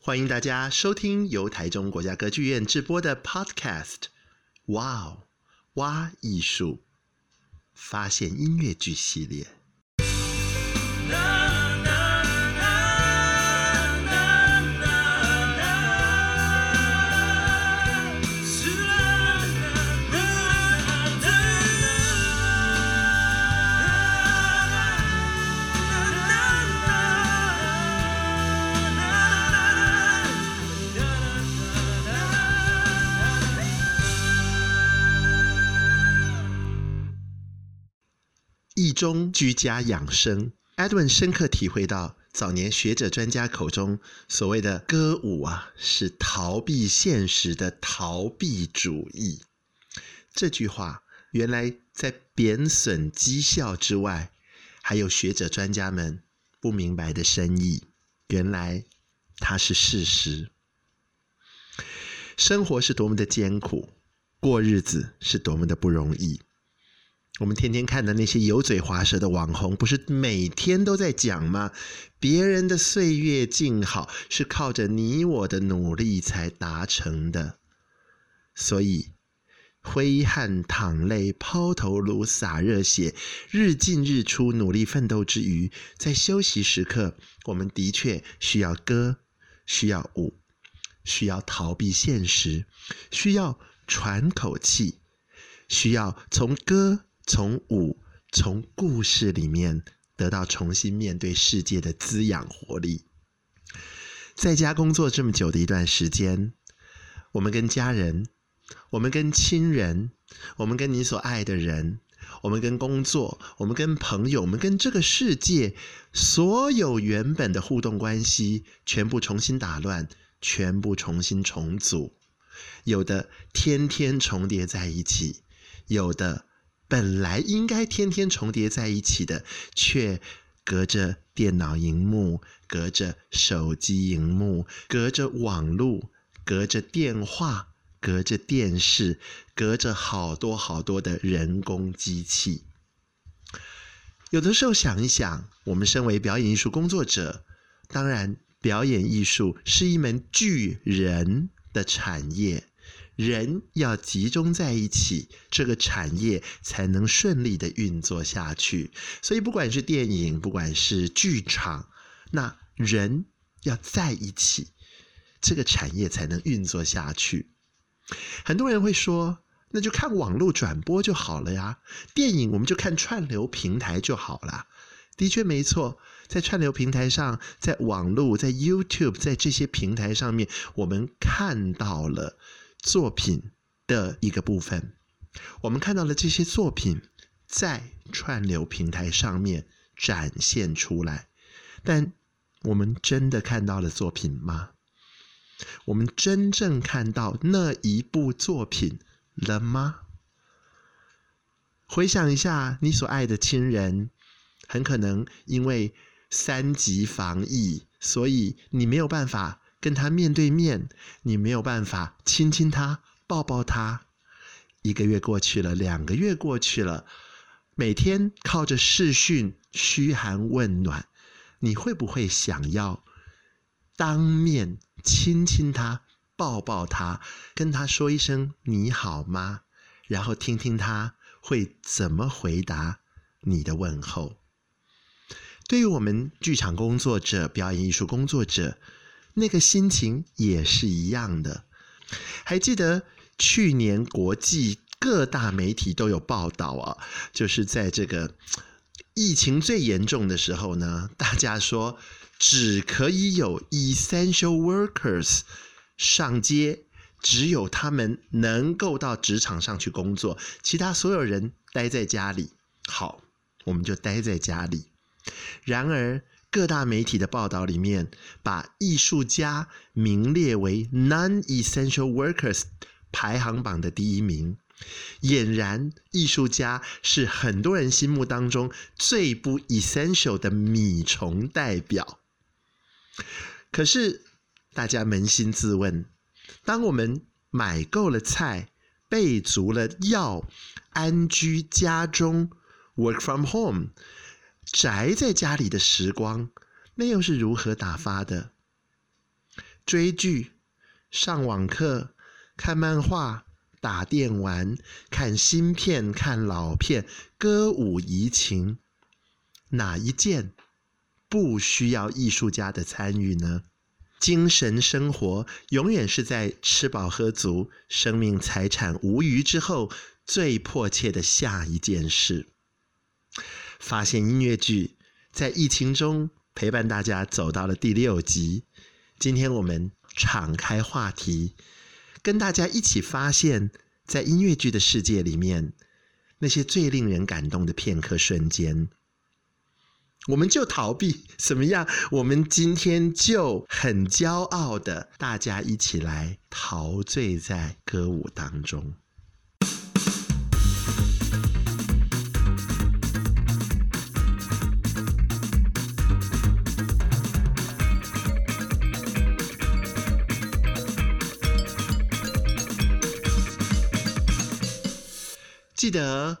欢迎大家收听由台中国家歌剧院制播的 Podcast，哇哦，哇艺术，发现音乐剧系列。中居家养生，Edwin 深刻体会到早年学者专家口中所谓的歌舞啊，是逃避现实的逃避主义。这句话原来在贬损绩效之外，还有学者专家们不明白的深意。原来它是事实。生活是多么的艰苦，过日子是多么的不容易。我们天天看的那些油嘴滑舌的网红，不是每天都在讲吗？别人的岁月静好，是靠着你我的努力才达成的。所以，挥汗淌泪、抛头颅洒热血、日进日出、努力奋斗之余，在休息时刻，我们的确需要歌，需要舞，需要逃避现实，需要喘口气，需要从歌。从五、从故事里面得到重新面对世界的滋养活力。在家工作这么久的一段时间，我们跟家人、我们跟亲人、我们跟你所爱的人、我们跟工作、我们跟朋友、我们跟这个世界，所有原本的互动关系全部重新打乱，全部重新重组。有的天天重叠在一起，有的。本来应该天天重叠在一起的，却隔着电脑荧幕、隔着手机荧幕、隔着网络、隔着电话、隔着电视、隔着好多好多的人工机器。有的时候想一想，我们身为表演艺术工作者，当然，表演艺术是一门巨人的产业。人要集中在一起，这个产业才能顺利的运作下去。所以，不管是电影，不管是剧场，那人要在一起，这个产业才能运作下去。很多人会说，那就看网络转播就好了呀，电影我们就看串流平台就好了。的确没错，在串流平台上，在网络，在 YouTube，在这些平台上面，我们看到了。作品的一个部分，我们看到了这些作品在串流平台上面展现出来，但我们真的看到了作品吗？我们真正看到那一部作品了吗？回想一下，你所爱的亲人，很可能因为三级防疫，所以你没有办法。跟他面对面，你没有办法亲亲他、抱抱他。一个月过去了，两个月过去了，每天靠着视讯嘘寒问暖，你会不会想要当面亲亲他、抱抱他，跟他说一声你好吗？然后听听他会怎么回答你的问候。对于我们剧场工作者、表演艺术工作者。那个心情也是一样的。还记得去年国际各大媒体都有报道啊，就是在这个疫情最严重的时候呢，大家说只可以有 essential workers 上街，只有他们能够到职场上去工作，其他所有人待在家里。好，我们就待在家里。然而。各大媒体的报道里面，把艺术家名列为 non-essential workers，排行榜的第一名。俨然，艺术家是很多人心目当中最不 essential 的米虫代表。可是，大家扪心自问：当我们买够了菜，备足了药，安居家中，work from home，宅在家里的时光，那又是如何打发的？追剧、上网课、看漫画、打电玩、看新片、看老片、歌舞怡情，哪一件不需要艺术家的参与呢？精神生活永远是在吃饱喝足、生命财产无余之后最迫切的下一件事。发现音乐剧在疫情中陪伴大家走到了第六集。今天我们敞开话题，跟大家一起发现，在音乐剧的世界里面，那些最令人感动的片刻瞬间。我们就逃避怎么样？我们今天就很骄傲的，大家一起来陶醉在歌舞当中。记得。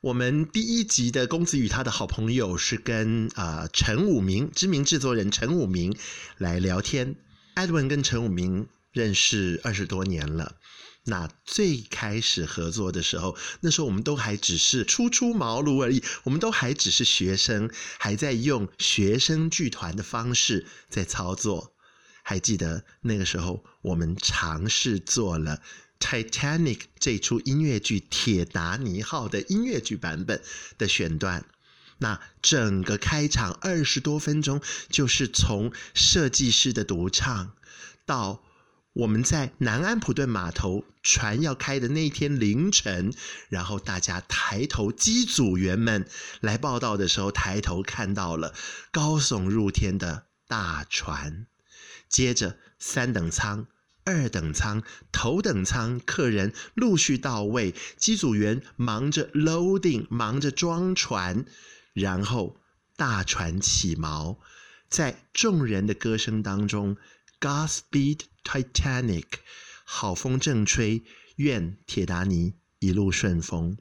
我们第一集的公子与他的好朋友是跟啊、呃、陈武明知名制作人陈武明来聊天。Edwin 跟陈武明认识二十多年了。那最开始合作的时候，那时候我们都还只是初出茅庐而已，我们都还只是学生，还在用学生剧团的方式在操作。还记得那个时候，我们尝试做了。Titanic 这出音乐剧《铁达尼号》的音乐剧版本的选段，那整个开场二十多分钟，就是从设计师的独唱，到我们在南安普顿码头船要开的那天凌晨，然后大家抬头，机组员们来报到的时候，抬头看到了高耸入天的大船，接着三等舱。二等舱、头等舱客人陆续到位，机组员忙着 loading，忙着装船，然后大船起锚，在众人的歌声当中，Godspeed Titanic，好风正吹，愿铁达尼一路顺风。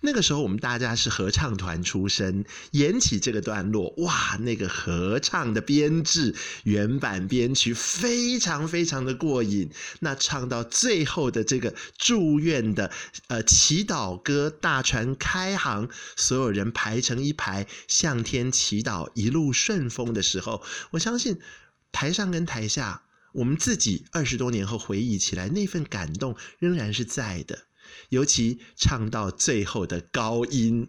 那个时候，我们大家是合唱团出身，演起这个段落，哇，那个合唱的编制、原版编曲非常非常的过瘾。那唱到最后的这个祝愿的呃祈祷歌，大船开航，所有人排成一排向天祈祷，一路顺风的时候，我相信台上跟台下，我们自己二十多年后回忆起来，那份感动仍然是在的。尤其唱到最后的高音，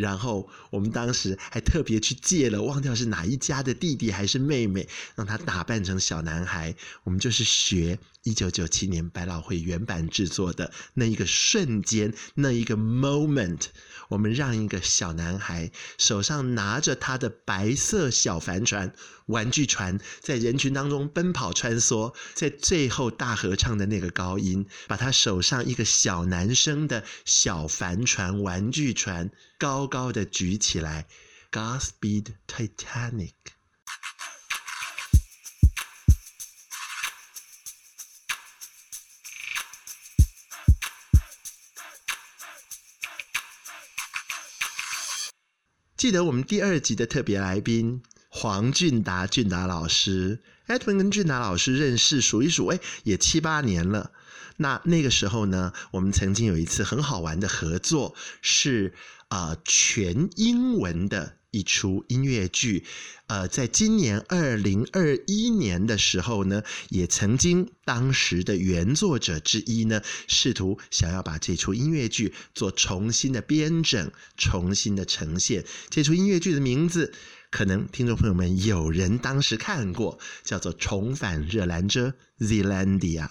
然后我们当时还特别去借了，忘掉是哪一家的弟弟还是妹妹，让他打扮成小男孩，我们就是学一九九七年百老汇原版制作的那一个瞬间，那一个 moment。我们让一个小男孩手上拿着他的白色小帆船、玩具船，在人群当中奔跑穿梭，在最后大合唱的那个高音，把他手上一个小男生的小帆船、玩具船高高的举起来，Godspeed Titanic。记得我们第二集的特别来宾黄俊达，俊达老师，Edwin 跟俊达老师认识数一数，哎，也七八年了。那那个时候呢，我们曾经有一次很好玩的合作，是啊、全英文的。一出音乐剧，呃，在今年二零二一年的时候呢，也曾经当时的原作者之一呢，试图想要把这出音乐剧做重新的编整、重新的呈现。这出音乐剧的名字，可能听众朋友们有人当时看过，叫做《重返热兰遮》（Zealandia）。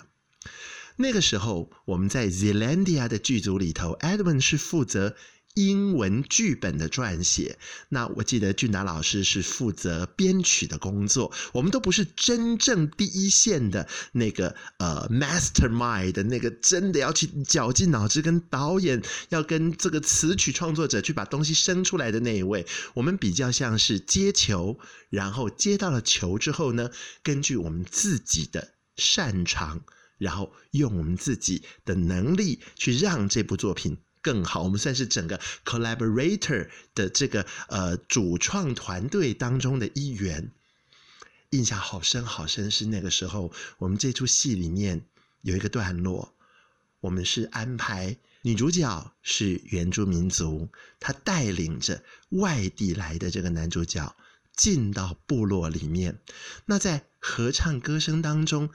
那个时候，我们在 Zealandia 的剧组里头，Edwin 是负责英文剧本的撰写，那我记得俊达老师是负责编曲的工作。我们都不是真正第一线的那个呃 mastermind 的那个，真的要去绞尽脑汁跟导演要跟这个词曲创作者去把东西生出来的那一位。我们比较像是接球，然后接到了球之后呢，根据我们自己的擅长，然后用我们自己的能力去让这部作品。更好，我们算是整个 collaborator 的这个呃主创团队当中的一员。印象好深好深，是那个时候我们这出戏里面有一个段落，我们是安排女主角是原住民族，她带领着外地来的这个男主角进到部落里面。那在合唱歌声当中，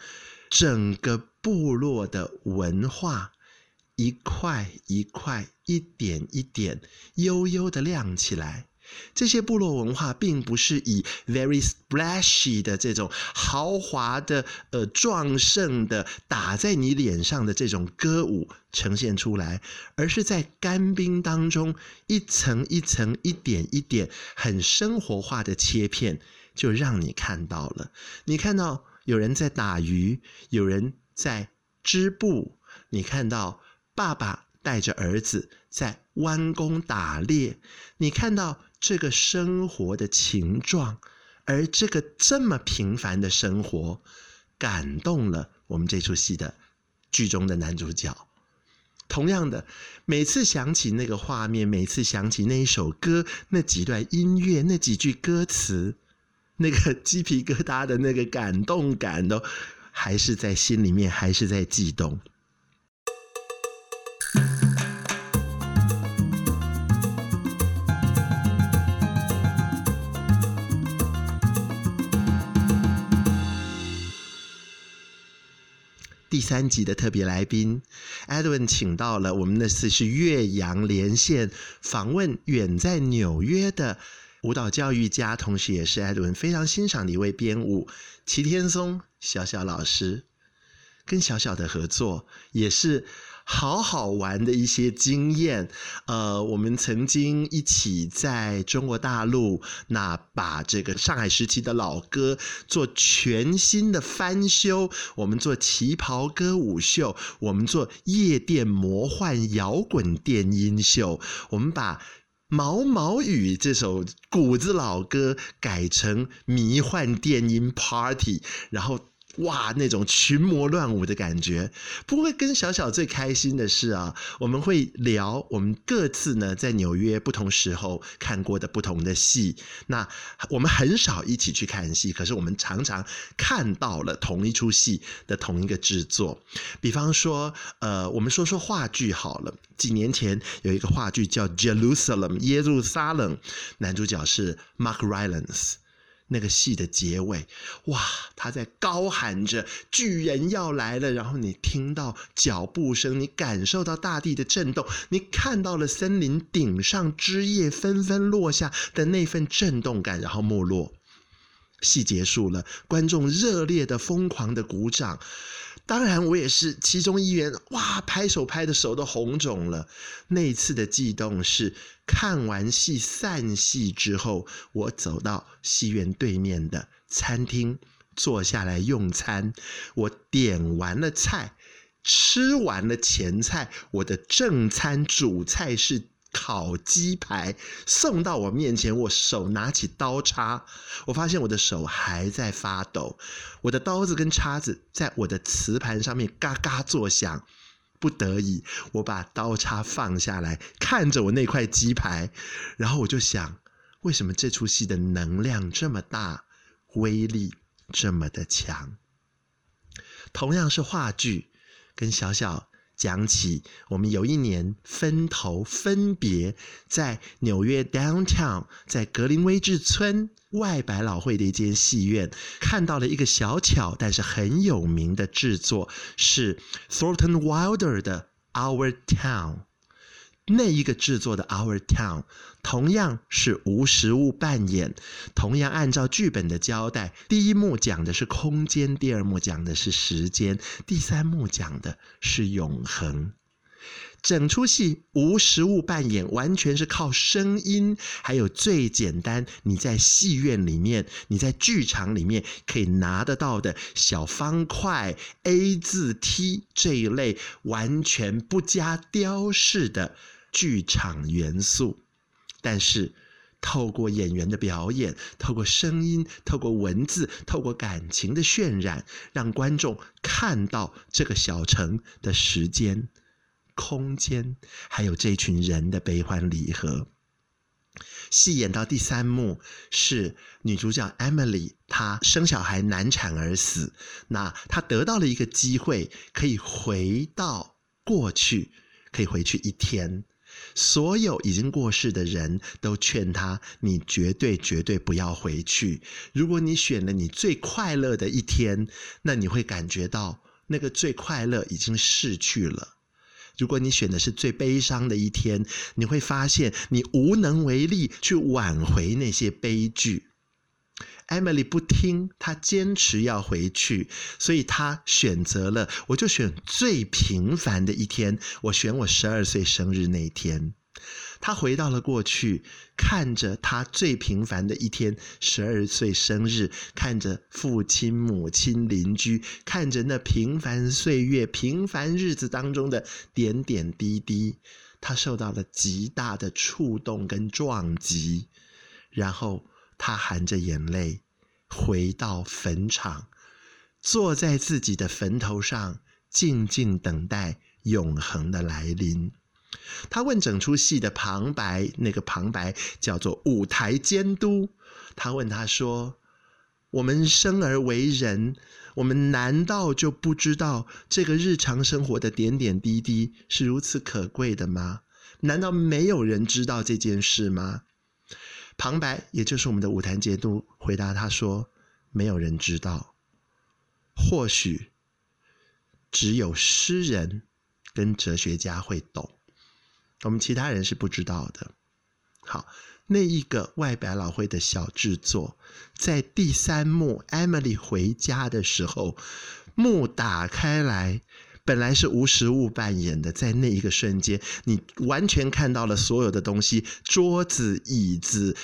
整个部落的文化。一块一块，一点一点，悠悠的亮起来。这些部落文化并不是以 very splashy 的这种豪华的、呃壮盛的打在你脸上的这种歌舞呈现出来，而是在干冰当中一层一层、一点一点，很生活化的切片，就让你看到了。你看到有人在打鱼，有人在织布，你看到。爸爸带着儿子在弯弓打猎，你看到这个生活的情状，而这个这么平凡的生活，感动了我们这出戏的剧中的男主角。同样的，每次想起那个画面，每次想起那一首歌，那几段音乐，那几句歌词，那个鸡皮疙瘩的那个感动感，都还是在心里面，还是在悸动。第三集的特别来宾，Edwin 请到了我们那次是岳阳连线访问远在纽约的舞蹈教育家，同时也是 Edwin 非常欣赏的一位编舞齐天松小小老师，跟小小的合作也是。好好玩的一些经验，呃，我们曾经一起在中国大陆，那把这个上海时期的老歌做全新的翻修，我们做旗袍歌舞秀，我们做夜店魔幻摇滚电音秀，我们把《毛毛雨》这首谷子老歌改成迷幻电音 party，然后。哇，那种群魔乱舞的感觉。不过跟小小最开心的是啊，我们会聊我们各自呢在纽约不同时候看过的不同的戏。那我们很少一起去看戏，可是我们常常看到了同一出戏的同一个制作。比方说，呃，我们说说话剧好了。几年前有一个话剧叫《Jerusalem》耶路撒冷，男主角是 Mark Rylance。那个戏的结尾，哇，他在高喊着“巨人要来了”，然后你听到脚步声，你感受到大地的震动，你看到了森林顶上枝叶纷纷落下的那份震动感，然后没落。戏结束了，观众热烈的、疯狂的鼓掌。当然，我也是其中一员。哇，拍手拍的手都红肿了。那一次的悸动是看完戏散戏之后，我走到戏院对面的餐厅坐下来用餐。我点完了菜，吃完了前菜，我的正餐主菜是。烤鸡排送到我面前，我手拿起刀叉，我发现我的手还在发抖，我的刀子跟叉子在我的瓷盘上面嘎嘎作响，不得已，我把刀叉放下来，看着我那块鸡排，然后我就想，为什么这出戏的能量这么大，威力这么的强？同样是话剧，跟小小。讲起我们有一年分头分别在纽约 downtown，在格林威治村外百老汇的一间戏院看到了一个小巧但是很有名的制作，是 Thornton Wilder 的 Our Town。那一个制作的《Our Town》同样是无实物扮演，同样按照剧本的交代，第一幕讲的是空间，第二幕讲的是时间，第三幕讲的是永恒。整出戏无实物扮演，完全是靠声音，还有最简单，你在戏院里面，你在剧场里面可以拿得到的小方块、A 字 T 这一类，完全不加雕饰的剧场元素。但是，透过演员的表演，透过声音，透过文字，透过感情的渲染，让观众看到这个小城的时间。空间，还有这群人的悲欢离合。戏演到第三幕，是女主角 Emily，她生小孩难产而死。那她得到了一个机会，可以回到过去，可以回去一天。所有已经过世的人都劝他：“你绝对绝对不要回去。如果你选了你最快乐的一天，那你会感觉到那个最快乐已经逝去了。”如果你选的是最悲伤的一天，你会发现你无能为力去挽回那些悲剧。Emily 不听，她坚持要回去，所以她选择了，我就选最平凡的一天，我选我十二岁生日那天。他回到了过去，看着他最平凡的一天，十二岁生日，看着父亲、母亲、邻居，看着那平凡岁月、平凡日子当中的点点滴滴，他受到了极大的触动跟撞击，然后他含着眼泪回到坟场，坐在自己的坟头上，静静等待永恒的来临。他问整出戏的旁白，那个旁白叫做舞台监督。他问他说：“我们生而为人，我们难道就不知道这个日常生活的点点滴滴是如此可贵的吗？难道没有人知道这件事吗？”旁白，也就是我们的舞台监督，回答他说：“没有人知道，或许只有诗人跟哲学家会懂。”我们其他人是不知道的。好，那一个外百老汇的小制作，在第三幕 Emily 回家的时候，幕打开来，本来是无实物扮演的，在那一个瞬间，你完全看到了所有的东西：桌子、椅子、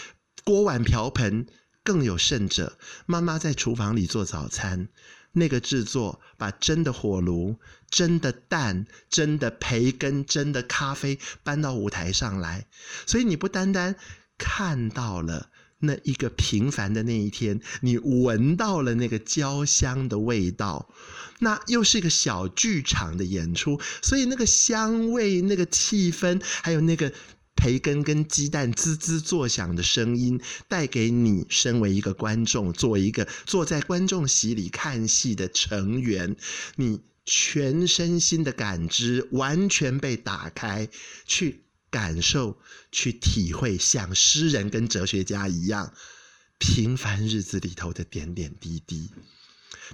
锅碗瓢盆，更有甚者，妈妈在厨房里做早餐。那个制作把真的火炉、真的蛋、真的培根、真的咖啡搬到舞台上来，所以你不单单看到了那一个平凡的那一天，你闻到了那个焦香的味道，那又是一个小剧场的演出，所以那个香味、那个气氛，还有那个。培根跟鸡蛋滋滋作响的声音，带给你身为一个观众，作为一个坐在观众席里看戏的成员，你全身心的感知完全被打开，去感受、去体会，像诗人跟哲学家一样，平凡日子里头的点点滴滴。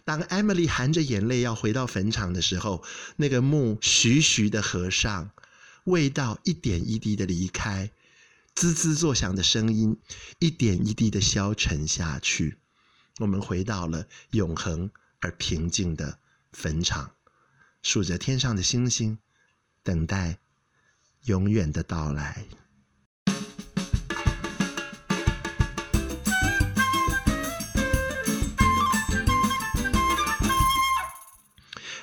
当 Emily 含着眼泪要回到坟场的时候，那个墓徐徐的合上。味道一点一滴的离开，滋滋作响的声音一点一滴的消沉下去。我们回到了永恒而平静的坟场，数着天上的星星，等待永远的到来。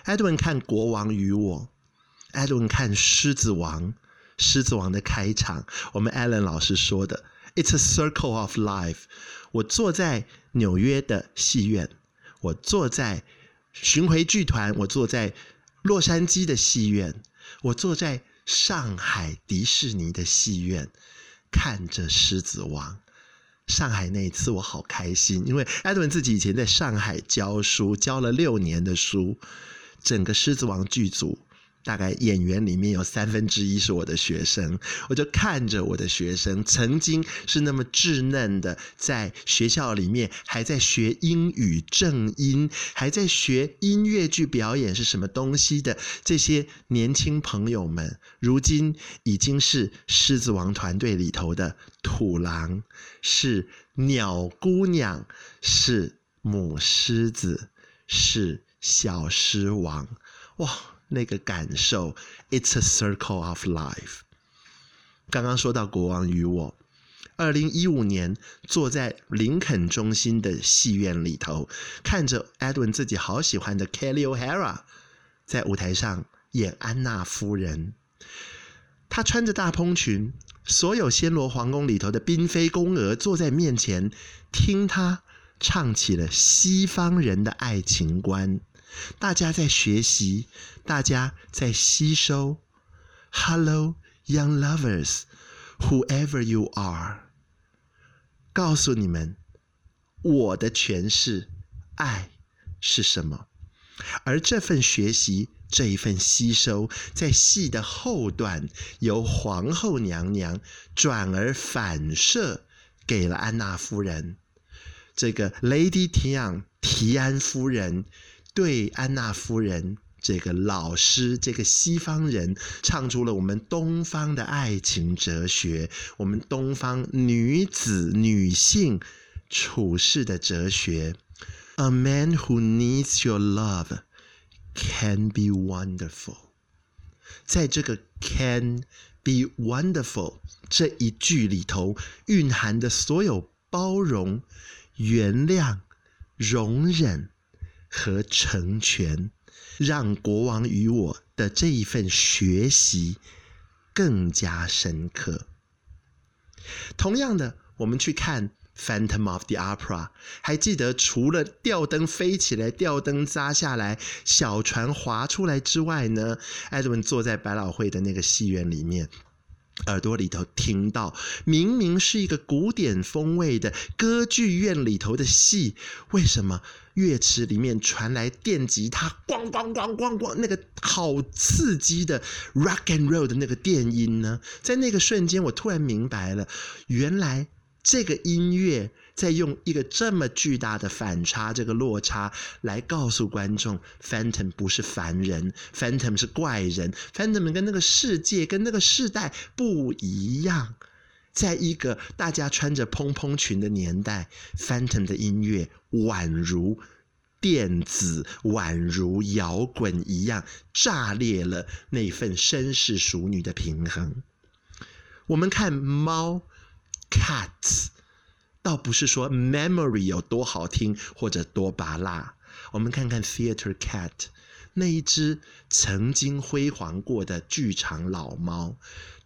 艾德文看《国王与我》。，Eden 看《狮子王》，《狮子王》的开场，我们艾伦老师说的，“It's a circle of life。”我坐在纽约的戏院，我坐在巡回剧团，我坐在洛杉矶的戏院，我坐在上海迪士尼的戏院，看着《狮子王》。上海那一次我好开心，因为艾伦自己以前在上海教书，教了六年的书，整个《狮子王》剧组。大概演员里面有三分之一是我的学生，我就看着我的学生，曾经是那么稚嫩的，在学校里面还在学英语正音，还在学音乐剧表演是什么东西的这些年轻朋友们，如今已经是狮子王团队里头的土狼，是鸟姑娘，是母狮子，是小狮王，哇！那个感受。It's a circle of life。刚刚说到《国王与我》，二零一五年坐在林肯中心的戏院里头，看着 Edwin 自己好喜欢的 Kelly O'Hara 在舞台上演安娜夫人。她穿着大蓬裙，所有暹罗皇宫里头的嫔妃宫娥坐在面前，听她唱起了西方人的爱情观。大家在学习，大家在吸收。Hello, young lovers, whoever you are。告诉你们，我的诠释，爱是什么？而这份学习，这一份吸收，在戏的后段，由皇后娘娘转而反射给了安娜夫人。这个 Lady Tian 提安夫人。对安娜夫人这个老师，这个西方人，唱出了我们东方的爱情哲学，我们东方女子女性处事的哲学。A man who needs your love can be wonderful。在这个 can be wonderful 这一句里头，蕴含的所有包容、原谅、容忍。和成全，让国王与我的这一份学习更加深刻。同样的，我们去看《Phantom of the Opera》，还记得除了吊灯飞起来、吊灯砸下来、小船划出来之外呢，Edwin 坐在百老汇的那个戏院里面。耳朵里头听到，明明是一个古典风味的歌剧院里头的戏，为什么乐池里面传来电吉他咣咣咣咣咣那个好刺激的 rock and roll 的那个电音呢？在那个瞬间，我突然明白了，原来这个音乐。再用一个这么巨大的反差，这个落差来告诉观众，Phantom 不是凡人，Phantom 是怪人，Phantom 跟那个世界跟那个世代不一样。在一个大家穿着蓬蓬裙的年代，Phantom 的音乐宛如电子，宛如摇滚一样，炸裂了那份绅士淑女的平衡。我们看猫，Cats。倒不是说 memory 有多好听或者多拔辣，我们看看 Theater Cat 那一只曾经辉煌过的剧场老猫，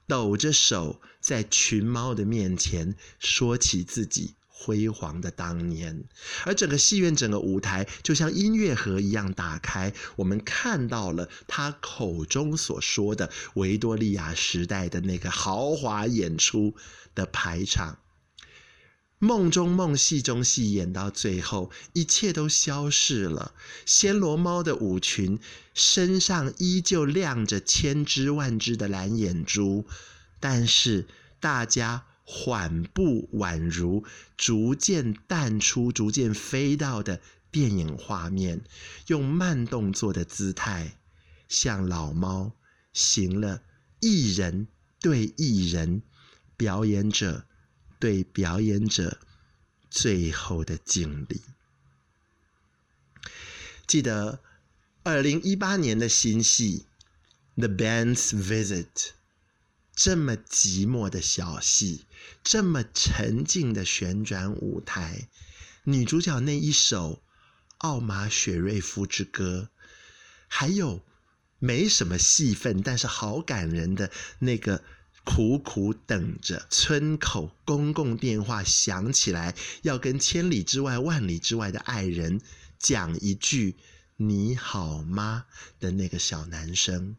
抖着手在群猫的面前说起自己辉煌的当年，而整个戏院整个舞台就像音乐盒一样打开，我们看到了他口中所说的维多利亚时代的那个豪华演出的排场。梦中梦，戏中戏，演到最后，一切都消逝了。暹罗猫的舞裙身上依旧亮着千只万只的蓝眼珠，但是大家缓步，宛如逐渐淡出、逐渐飞到的电影画面，用慢动作的姿态，向老猫行了艺人对艺人表演者。对表演者最后的敬礼。记得二零一八年的新戏《The Band's Visit》，这么寂寞的小戏，这么沉静的旋转舞台，女主角那一首《奥马雪瑞夫之歌》，还有没什么戏份，但是好感人的那个。苦苦等着村口公共电话响起来，要跟千里之外、万里之外的爱人讲一句“你好吗”的那个小男生。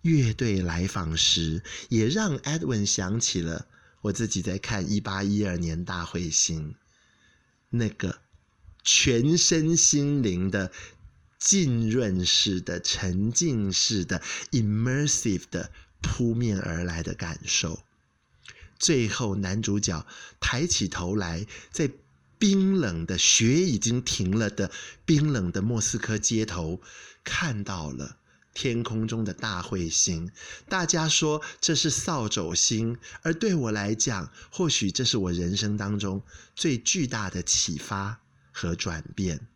乐队来访时，也让 Edwin 想起了我自己在看一八一二年大彗星，那个全身心灵的浸润式的、沉浸式的、immersive 的。扑面而来的感受，最后男主角抬起头来，在冰冷的雪已经停了的冰冷的莫斯科街头，看到了天空中的大彗星。大家说这是扫帚星，而对我来讲，或许这是我人生当中最巨大的启发和转变。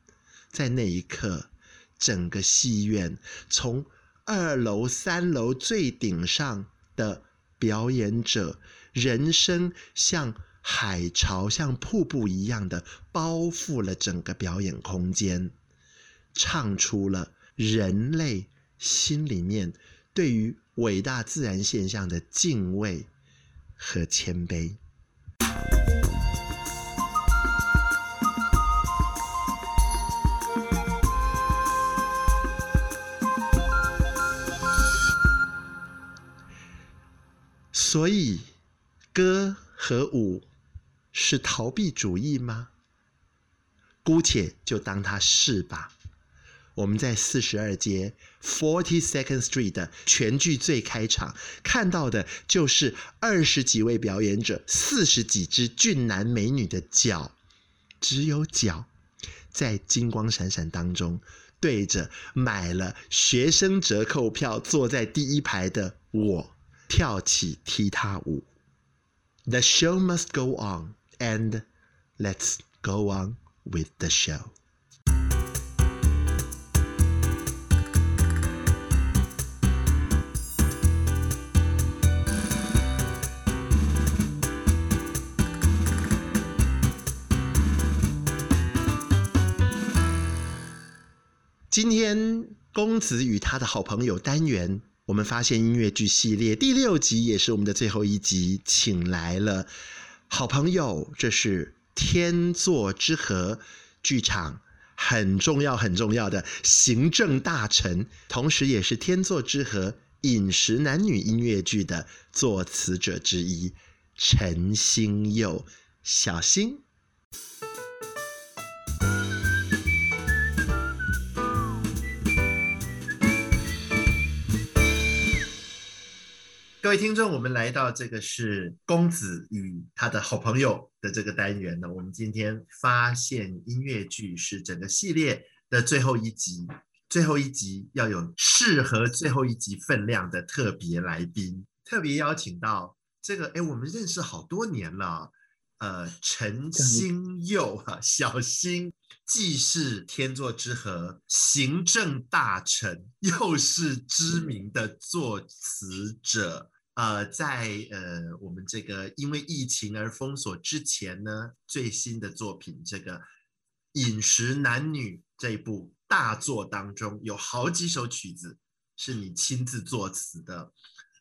在那一刻，整个戏院，从二楼、三楼最顶上的表演者，人声像海潮、像瀑布一样的包覆了整个表演空间，唱出了人类心里面对于伟大自然现象的敬畏和谦卑。所以，歌和舞是逃避主义吗？姑且就当它是吧。我们在四十二街 Forty Second Street 的全剧最开场，看到的就是二十几位表演者，四十几只俊男美女的脚，只有脚，在金光闪闪当中，对着买了学生折扣票坐在第一排的我，跳起踢踏舞。The show must go on, and let's go on with the show. 今天公子与他的好朋友单元，我们发现音乐剧系列第六集也是我们的最后一集，请来了好朋友，这是天作之合剧场很重要很重要的行政大臣，同时也是天作之合饮食男女音乐剧的作词者之一，陈星佑，小星。各位听众，我们来到这个是公子与他的好朋友的这个单元呢。我们今天发现音乐剧是整个系列的最后一集，最后一集要有适合最后一集分量的特别来宾，特别邀请到这个，哎，我们认识好多年了，呃，陈星佑哈，小星既是天作之合行政大臣，又是知名的作词者。呃，在呃我们这个因为疫情而封锁之前呢，最新的作品这个《饮食男女》这一部大作当中，有好几首曲子是你亲自作词的。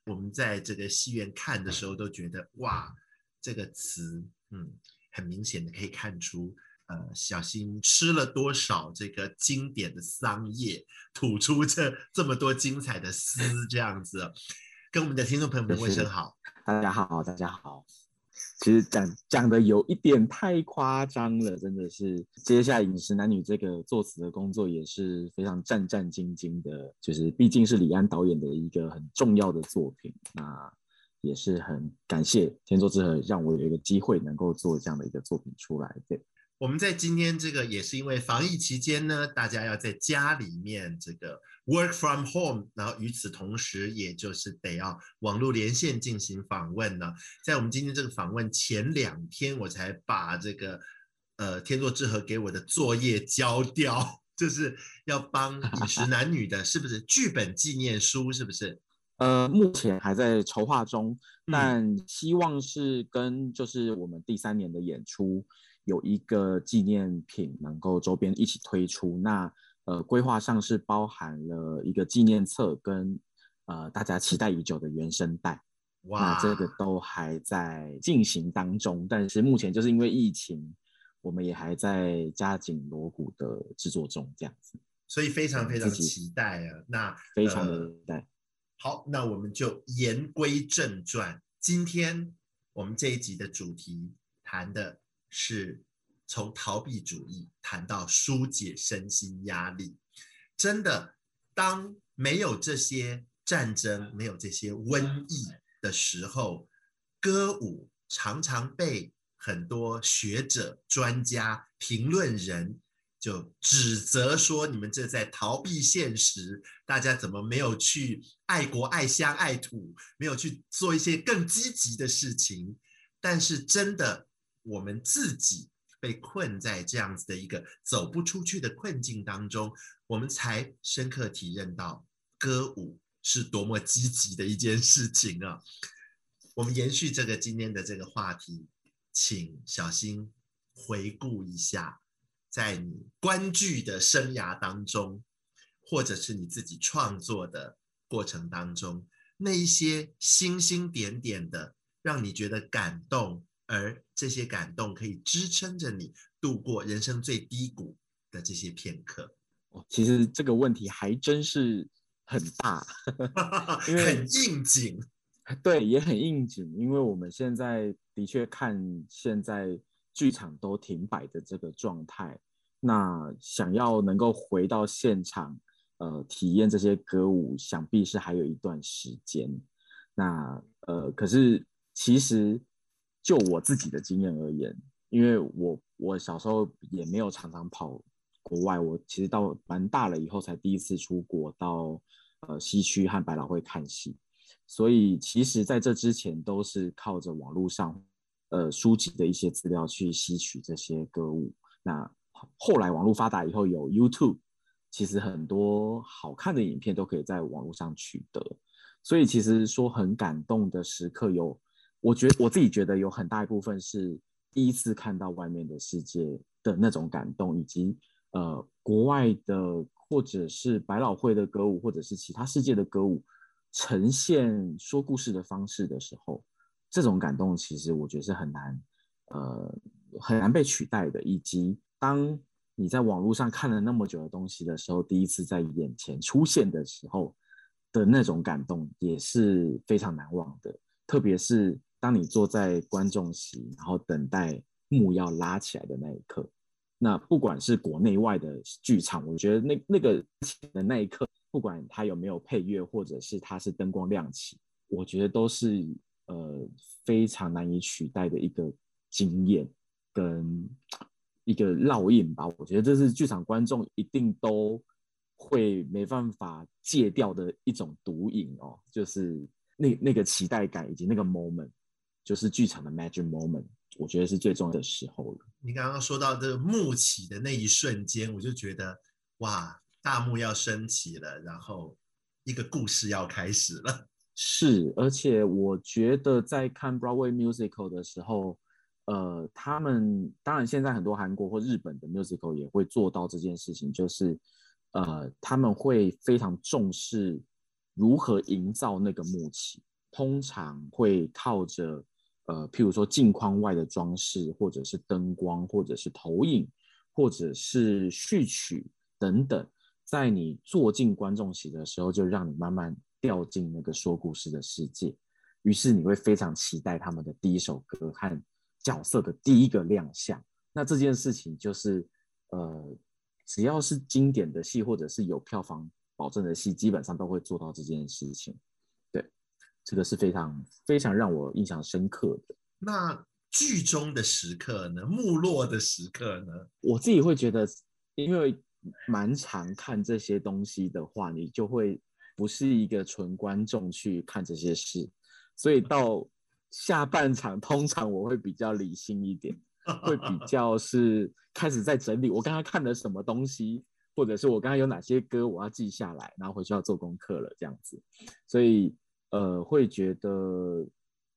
我们在这个戏院看的时候都觉得，哇，这个词，嗯，很明显的可以看出，呃，小新吃了多少这个经典的桑叶，吐出这这么多精彩的诗，这样子。跟我们的听众朋友们问声好，大家好，大家好。其实讲讲的有一点太夸张了，真的是。接下来饮食男女这个作词的工作也是非常战战兢兢的，就是毕竟是李安导演的一个很重要的作品，那也是很感谢天作之合让我有一个机会能够做这样的一个作品出来。对。我们在今天这个也是因为防疫期间呢，大家要在家里面这个 work from home，然后与此同时，也就是得要网络连线进行访问呢。在我们今天这个访问前两天，我才把这个呃天作之合给我的作业交掉，就是要帮饮食男女的，是不是剧本纪念书？是不是？呃，目前还在筹划中，但希望是跟就是我们第三年的演出。有一个纪念品能够周边一起推出，那呃规划上是包含了一个纪念册跟呃大家期待已久的原声带，哇，那这个都还在进行当中，但是目前就是因为疫情，我们也还在加紧锣鼓的制作中，这样子，所以非常非常期待啊，那非常的期待。好，那我们就言归正传，今天我们这一集的主题谈的。是从逃避主义谈到纾解身心压力，真的，当没有这些战争、没有这些瘟疫的时候，歌舞常常被很多学者、专家、评论人就指责说：“你们这在逃避现实，大家怎么没有去爱国、爱乡、爱土，没有去做一些更积极的事情？”但是真的。我们自己被困在这样子的一个走不出去的困境当中，我们才深刻体验到歌舞是多么积极的一件事情啊！我们延续这个今天的这个话题，请小心回顾一下，在你观剧的生涯当中，或者是你自己创作的过程当中，那一些星星点点的，让你觉得感动，而这些感动可以支撑着你度过人生最低谷的这些片刻。其实这个问题还真是很大，因为很应景。对，也很应景，因为我们现在的确看现在剧场都停摆的这个状态，那想要能够回到现场，呃，体验这些歌舞，想必是还有一段时间。那呃，可是其实就我自己的经验而言，因为我我小时候也没有常常跑国外，我其实到蛮大了以后才第一次出国到呃西区和百老汇看戏。所以，其实在这之前都是靠着网络上，呃，书籍的一些资料去吸取这些歌舞。那后来网络发达以后，有 YouTube，其实很多好看的影片都可以在网络上取得。所以，其实说很感动的时刻有，我觉得我自己觉得有很大一部分是第一次看到外面的世界的那种感动，以及呃，国外的或者是百老汇的歌舞，或者是其他世界的歌舞。呈现说故事的方式的时候，这种感动其实我觉得是很难，呃，很难被取代的。以及当你在网络上看了那么久的东西的时候，第一次在眼前出现的时候的那种感动也是非常难忘的。特别是当你坐在观众席，然后等待幕要拉起来的那一刻，那不管是国内外的剧场，我觉得那那个的那一刻。不管它有没有配乐，或者是它是灯光亮起，我觉得都是呃非常难以取代的一个经验跟一个烙印吧。我觉得这是剧场观众一定都会没办法戒掉的一种毒瘾哦，就是那那个期待感以及那个 moment，就是剧场的 magic moment，我觉得是最重要的时候了。你刚刚说到这个幕起的那一瞬间，我就觉得哇。大幕要升起了，然后一个故事要开始了。是，而且我觉得在看 Broadway musical 的时候，呃，他们当然现在很多韩国或日本的 musical 也会做到这件事情，就是呃，他们会非常重视如何营造那个幕起，通常会靠着呃，譬如说镜框外的装饰，或者是灯光，或者是投影，或者是序曲等等。在你坐进观众席的时候，就让你慢慢掉进那个说故事的世界，于是你会非常期待他们的第一首歌和角色的第一个亮相。那这件事情就是，呃，只要是经典的戏或者是有票房保证的戏，基本上都会做到这件事情。对，这个是非常非常让我印象深刻的。那剧中的时刻呢？幕落的时刻呢？我自己会觉得，因为。蛮常看这些东西的话，你就会不是一个纯观众去看这些事，所以到下半场，通常我会比较理性一点，会比 较是开始在整理我刚刚看了什么东西，或者是我刚刚有哪些歌我要记下来，然后回去要做功课了这样子，所以呃会觉得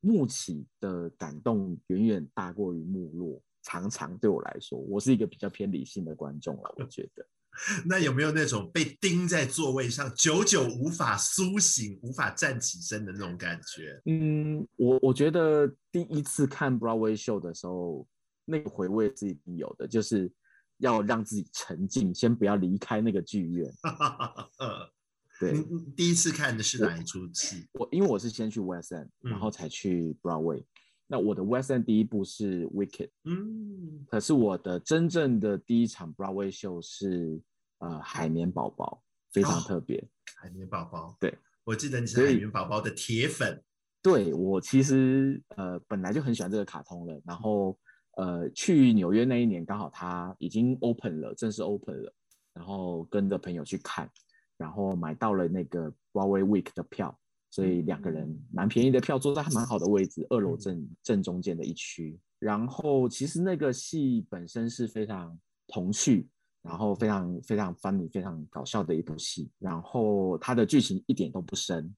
幕起的感动远远大过于幕落，常常对我来说，我是一个比较偏理性的观众了，我觉得。那有没有那种被钉在座位上，久久无法苏醒、无法站起身的那种感觉？嗯，我我觉得第一次看 Broadway show 的时候，那个回味是一定有的，就是要让自己沉浸，先不要离开那个剧院。你第一次看的是哪一出戏？我因为我是先去 West End，然后才去 Broadway。嗯那我的 West End 第一部是 Wicked，嗯，可是我的真正的第一场 Broadway show 是呃海绵宝宝，非常特别。哦、海绵宝宝，对，我记得你是海绵宝宝的铁粉。对，我其实呃本来就很喜欢这个卡通了，然后呃去纽约那一年刚好它已经 open 了，正式 open 了，然后跟着朋友去看，然后买到了那个 Broadway Week 的票。所以两个人蛮便宜的票，坐在还蛮好的位置，二楼正正中间的一区。然后其实那个戏本身是非常童趣，然后非常非常 funny、非常搞笑的一部戏。然后它的剧情一点都不深，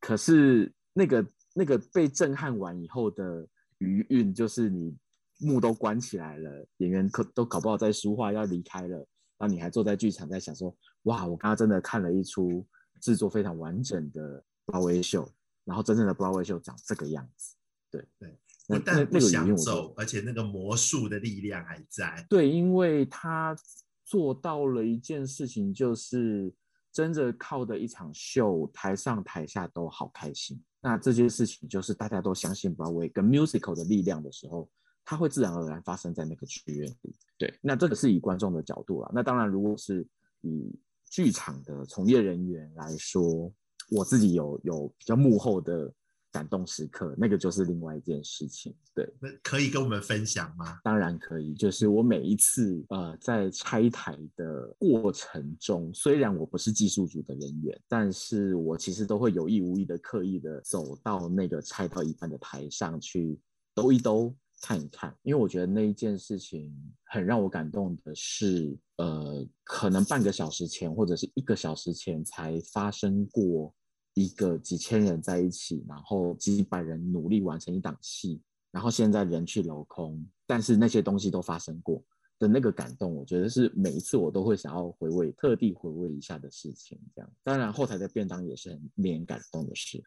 可是那个那个被震撼完以后的余韵，就是你幕都关起来了，演员可都搞不好在说话要离开了，然后你还坐在剧场在想说：哇，我刚刚真的看了一出制作非常完整的 Broadway 秀，然后真正的 Broadway 秀长这个样子。对对。不但不想走，而且那个魔术的力量还在。对，因为他做到了一件事情，就是真的靠的一场秀，台上台下都好开心。那这件事情就是大家都相信 Broadway 跟 musical 的力量的时候，它会自然而然发生在那个剧院里。对，那这个是以观众的角度啦。那当然，如果是以剧场的从业人员来说，我自己有有比较幕后的。感动时刻，那个就是另外一件事情。对，那可以跟我们分享吗？当然可以。就是我每一次呃在拆台的过程中，虽然我不是技术组的人员，但是我其实都会有意无意的刻意的走到那个拆到一半的台上去兜一兜看一看，因为我觉得那一件事情很让我感动的是，呃，可能半个小时前或者是一个小时前才发生过。一个几千人在一起，然后几百人努力完成一档戏，然后现在人去楼空，但是那些东西都发生过的那个感动，我觉得是每一次我都会想要回味，特地回味一下的事情。这样，当然后台的便当也是很令人感动的事。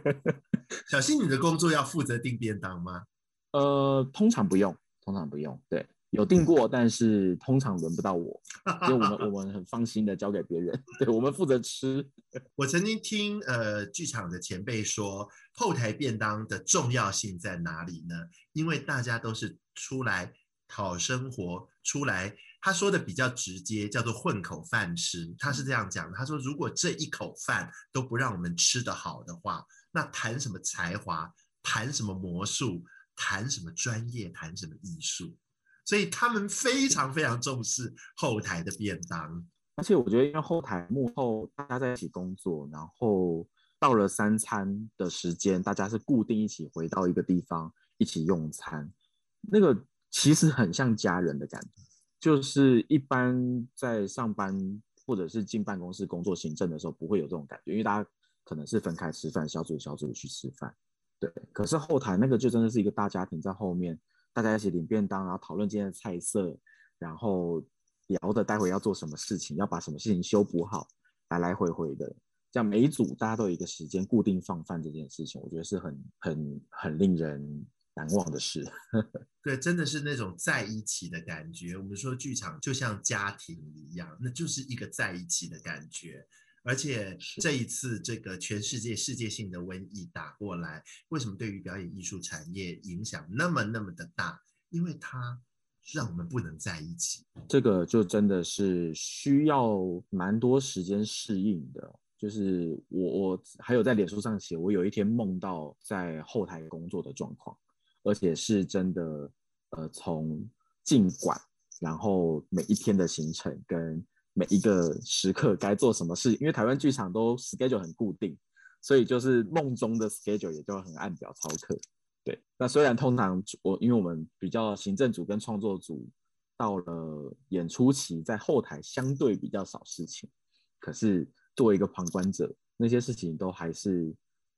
小新，你的工作要负责订便当吗？呃，通常不用，通常不用，对。有订过，但是通常轮不到我，所以我们我们很放心的交给别人，对，我们负责吃。我曾经听呃剧场的前辈说，后台便当的重要性在哪里呢？因为大家都是出来讨生活，出来他说的比较直接，叫做混口饭吃。他是这样讲的，他说如果这一口饭都不让我们吃得好的话，那谈什么才华，谈什么魔术，谈什么专业，谈什么艺术？所以他们非常非常重视后台的便当，而且我觉得，因为后台幕后大家在一起工作，然后到了三餐的时间，大家是固定一起回到一个地方一起用餐，那个其实很像家人的感觉。就是一般在上班或者是进办公室工作行政的时候，不会有这种感觉，因为大家可能是分开吃饭，小组小组去吃饭，对。可是后台那个就真的是一个大家庭在后面。大家一起领便当，然后讨论今天的菜色，然后聊的待会要做什么事情，要把什么事情修补好，来来回回的，这样每一组大家都有一个时间固定放饭这件事情，我觉得是很很很令人难忘的事。对，真的是那种在一起的感觉。我们说剧场就像家庭一样，那就是一个在一起的感觉。而且这一次，这个全世界世界性的瘟疫打过来，为什么对于表演艺术产业影响那么那么的大？因为它让我们不能在一起。这个就真的是需要蛮多时间适应的。就是我我还有在脸书上写，我有一天梦到在后台工作的状况，而且是真的，呃，从进馆，然后每一天的行程跟。每一个时刻该做什么事，因为台湾剧场都 schedule 很固定，所以就是梦中的 schedule 也就很按表操课。对，那虽然通常我因为我们比较行政组跟创作组到了演出期，在后台相对比较少事情，可是作为一个旁观者，那些事情都还是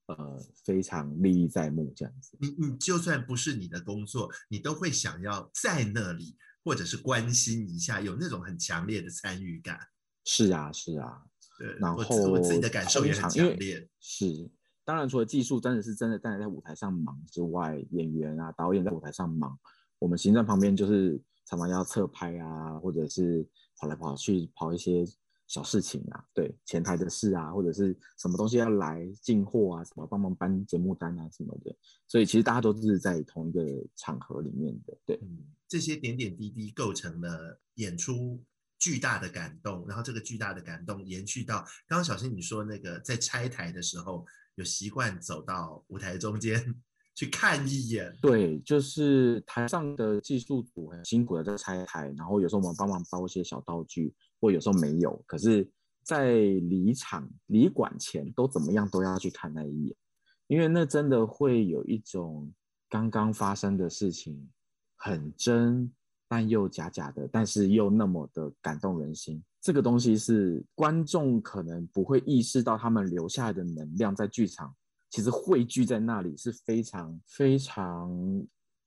呃非常历历在目这样子。你你就算不是你的工作，你都会想要在那里。或者是关心一下，有那种很强烈的参与感。是啊，是啊。对，然后我，自己的感受也很强烈。是，当然除了技术真的是真的站在舞台上忙之外，演员啊、导演在舞台上忙，我们行政旁边就是常常要侧拍啊，或者是跑来跑去跑一些小事情啊，对，前台的事啊，或者是什么东西要来进货啊，什么帮忙搬节目单啊什么的，所以其实大家都是在同一个场合里面的，对。嗯这些点点滴滴构成了演出巨大的感动，然后这个巨大的感动延续到刚刚小新你说那个在拆台的时候，有习惯走到舞台中间去看一眼。对，就是台上的技术组很辛苦的在拆台，然后有时候我们帮忙包一些小道具，或有时候没有，可是，在离场离馆前都怎么样都要去看那一眼，因为那真的会有一种刚刚发生的事情。很真，但又假假的，但是又那么的感动人心。这个东西是观众可能不会意识到，他们留下来的能量在剧场其实汇聚在那里是非常非常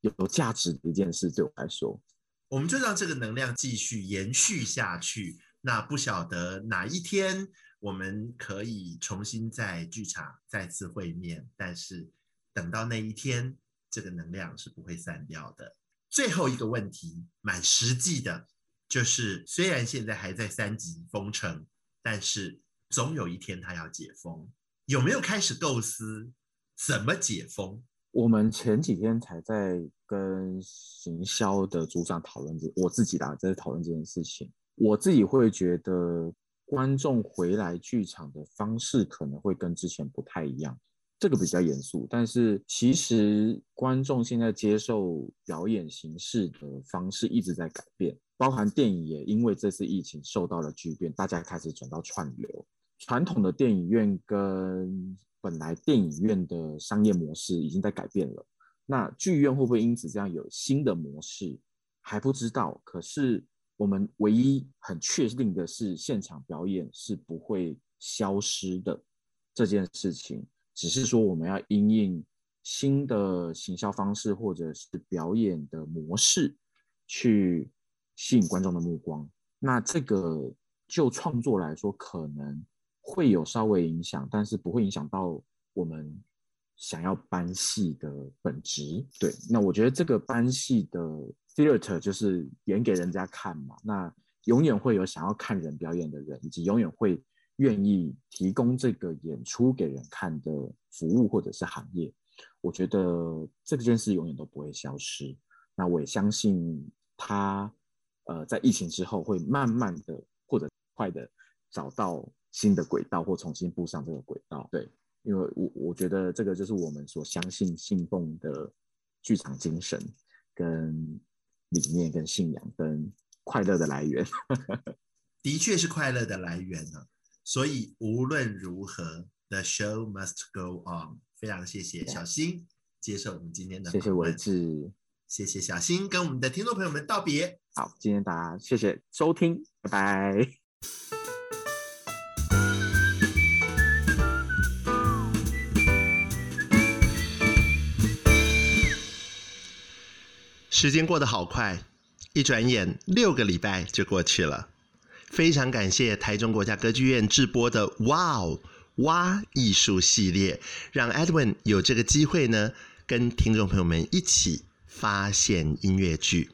有价值的一件事。对我来说，我们就让这个能量继续延续下去。那不晓得哪一天我们可以重新在剧场再次会面，但是等到那一天，这个能量是不会散掉的。最后一个问题，蛮实际的，就是虽然现在还在三级封城，但是总有一天它要解封，有没有开始构思怎么解封？我们前几天才在跟行销的组长讨论这，我自己啦，在讨论这件事情。我自己会觉得，观众回来剧场的方式可能会跟之前不太一样。这个比较严肃，但是其实观众现在接受表演形式的方式一直在改变，包含电影也因为这次疫情受到了巨变，大家开始转到串流。传统的电影院跟本来电影院的商业模式已经在改变了，那剧院会不会因此这样有新的模式还不知道。可是我们唯一很确定的是，现场表演是不会消失的这件事情。只是说我们要因应新的行销方式或者是表演的模式去吸引观众的目光。那这个就创作来说可能会有稍微影响，但是不会影响到我们想要搬戏的本质。对，那我觉得这个搬戏的 theater 就是演给人家看嘛。那永远会有想要看人表演的人，以及永远会。愿意提供这个演出给人看的服务或者是行业，我觉得这件事永远都不会消失。那我也相信他，呃，在疫情之后会慢慢的或者快的找到新的轨道或重新步上这个轨道。对，因为我我觉得这个就是我们所相信信奉的剧场精神跟理念跟信仰跟快乐的来源。的确是快乐的来源呢。所以无论如何，The show must go on。非常谢谢小新接受我们今天的谢谢文志，谢谢小新跟我们的听众朋友们道别。好，今天大家谢谢收听，拜拜。时间过得好快，一转眼六个礼拜就过去了。非常感谢台中国家歌剧院制播的《哇哦哇艺术》系列，让 Edwin 有这个机会呢，跟听众朋友们一起发现音乐剧。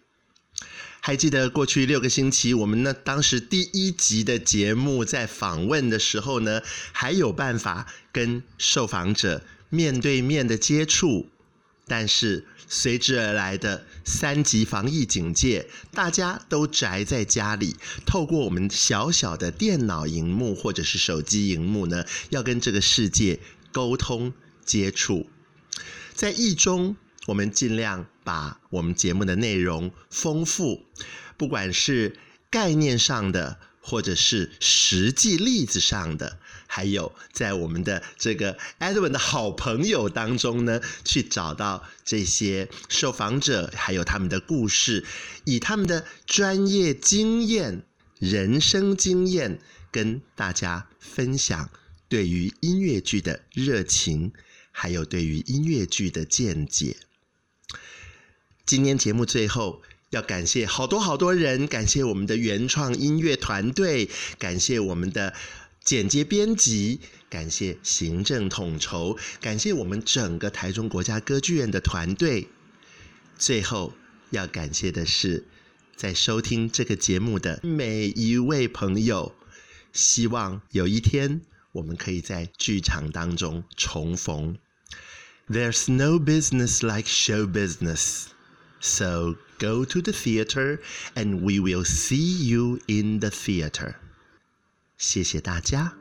还记得过去六个星期，我们呢当时第一集的节目在访问的时候呢，还有办法跟受访者面对面的接触，但是。随之而来的三级防疫警戒，大家都宅在家里，透过我们小小的电脑荧幕或者是手机荧幕呢，要跟这个世界沟通接触。在疫中，我们尽量把我们节目的内容丰富，不管是概念上的。或者是实际例子上的，还有在我们的这个 Edwin 的好朋友当中呢，去找到这些受访者，还有他们的故事，以他们的专业经验、人生经验，跟大家分享对于音乐剧的热情，还有对于音乐剧的见解。今天节目最后。要感谢好多好多人，感谢我们的原创音乐团队，感谢我们的剪接编辑，感谢行政统筹，感谢我们整个台中国家歌剧院的团队。最后要感谢的是，在收听这个节目的每一位朋友。希望有一天我们可以在剧场当中重逢。There's no business like show business. So go to the theater and we will see you in the theater. 谢谢大家。